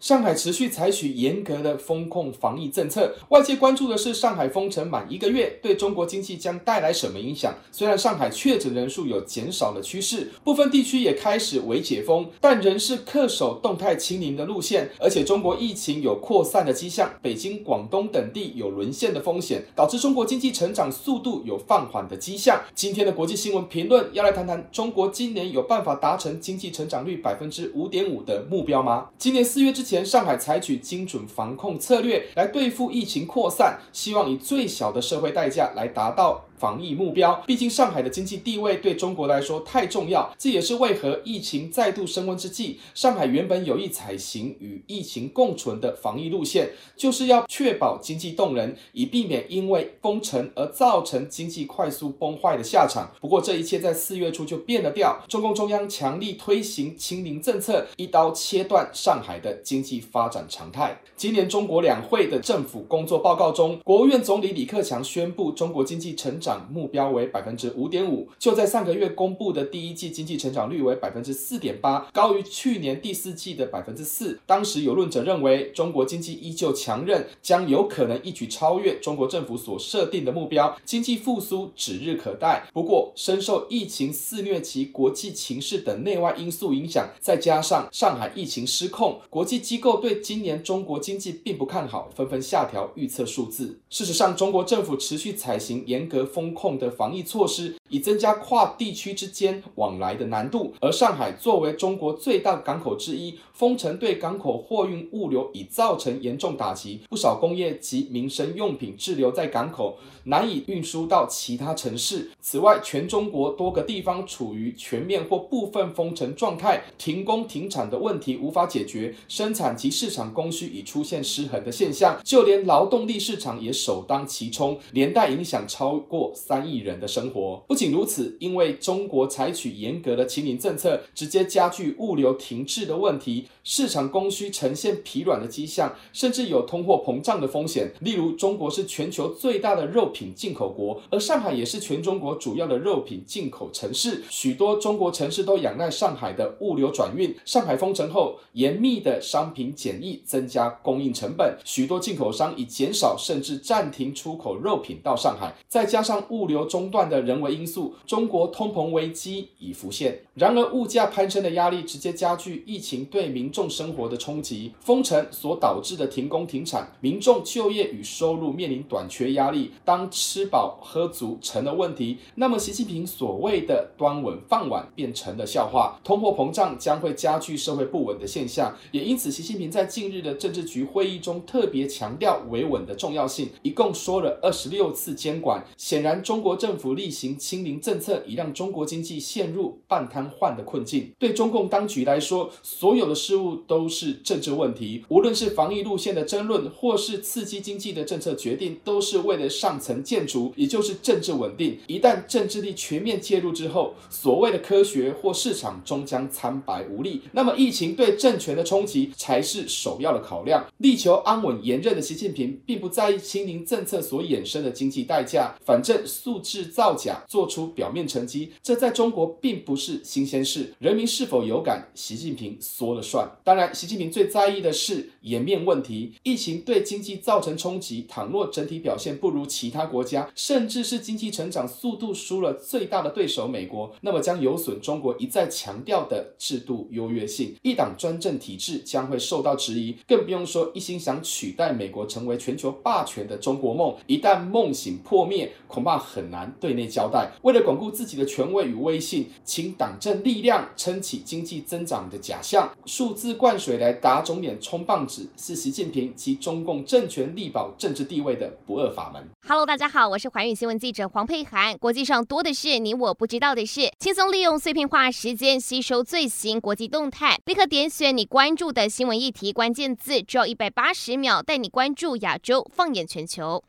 上海持续采取严格的封控防疫政策，外界关注的是上海封城满一个月对中国经济将带来什么影响。虽然上海确诊人数有减少的趋势，部分地区也开始微解封，但仍是恪守动态清零的路线。而且中国疫情有扩散的迹象，北京、广东等地有沦陷的风险，导致中国经济成长速度有放缓的迹象。今天的国际新闻评论要来谈谈，中国今年有办法达成经济成长率百分之五点五的目标吗？今年四月之前，上海采取精准防控策略来对付疫情扩散，希望以最小的社会代价来达到。防疫目标，毕竟上海的经济地位对中国来说太重要，这也是为何疫情再度升温之际，上海原本有意采行与疫情共存的防疫路线，就是要确保经济动能，以避免因为封城而造成经济快速崩坏的下场。不过这一切在四月初就变了调，中共中央强力推行清零政策，一刀切断上海的经济发展常态。今年中国两会的政府工作报告中，国务院总理李克强宣布中国经济成长。目标为百分之五点五，就在上个月公布的第一季经济成长率为百分之四点八，高于去年第四季的百分之四。当时有论者认为，中国经济依旧强韧，将有可能一举超越中国政府所设定的目标，经济复苏指日可待。不过，深受疫情肆虐及国际情势等内外因素影响，再加上上海疫情失控，国际机构对今年中国经济并不看好，纷纷下调预测数字。事实上，中国政府持续采行严格风控的防疫措施，以增加跨地区之间往来的难度。而上海作为中国最大港口之一，封城对港口货运物流已造成严重打击，不少工业及民生用品滞留在港口，难以运输到其他城市。此外，全中国多个地方处于全面或部分封城状态，停工停产的问题无法解决，生产及市场供需已出现失衡的现象，就连劳动力市场也首当其冲，连带影响超过。三亿人的生活。不不仅如此，因为中国采取严格的清零政策，直接加剧物流停滞的问题，市场供需呈现疲软的迹象，甚至有通货膨胀的风险。例如，中国是全球最大的肉品进口国，而上海也是全中国主要的肉品进口城市，许多中国城市都仰赖上海的物流转运。上海封城后，严密的商品检疫增加供应成本，许多进口商已减少甚至暂停出口肉品到上海，再加上物流中断的人为因素，中国通膨危机已浮现。然而，物价攀升的压力直接加剧疫情对民众生活的冲击。封城所导致的停工停产，民众就业与收入面临短缺压力。当吃饱喝足成了问题，那么习近平所谓的端稳饭碗变成了笑话。通货膨胀将会加剧社会不稳的现象。也因此，习近平在近日的政治局会议中特别强调维稳的重要性，一共说了二十六次监管。显然。然，中国政府例行清零政策已让中国经济陷入半瘫痪的困境。对中共当局来说，所有的事物都是政治问题，无论是防疫路线的争论，或是刺激经济的政策决定，都是为了上层建筑，也就是政治稳定。一旦政治力全面介入之后，所谓的科学或市场终将苍白无力。那么，疫情对政权的冲击才是首要的考量。力求安稳连任的习近平，并不在意清零政策所衍生的经济代价，反正。素质造假，做出表面成绩，这在中国并不是新鲜事。人民是否有感，习近平说了算。当然，习近平最在意的是颜面问题。疫情对经济造成冲击，倘若整体表现不如其他国家，甚至是经济成长速度输了最大的对手美国，那么将有损中国一再强调的制度优越性。一党专政体制将会受到质疑，更不用说一心想取代美国成为全球霸权的中国梦。一旦梦醒破灭，恐怕很难对内交代。为了巩固自己的权威与威信，请党政力量撑起经济增长的假象，数字灌水来打肿脸充棒子，是习近平及中共政权力保政治地位的不二法门。Hello，大家好，我是寰宇新闻记者黄佩涵。国际上多的是你我不知道的事，轻松利用碎片化时间吸收最新国际动态，立刻点选你关注的新闻议题关键字，只要一百八十秒带你关注亚洲，放眼全球。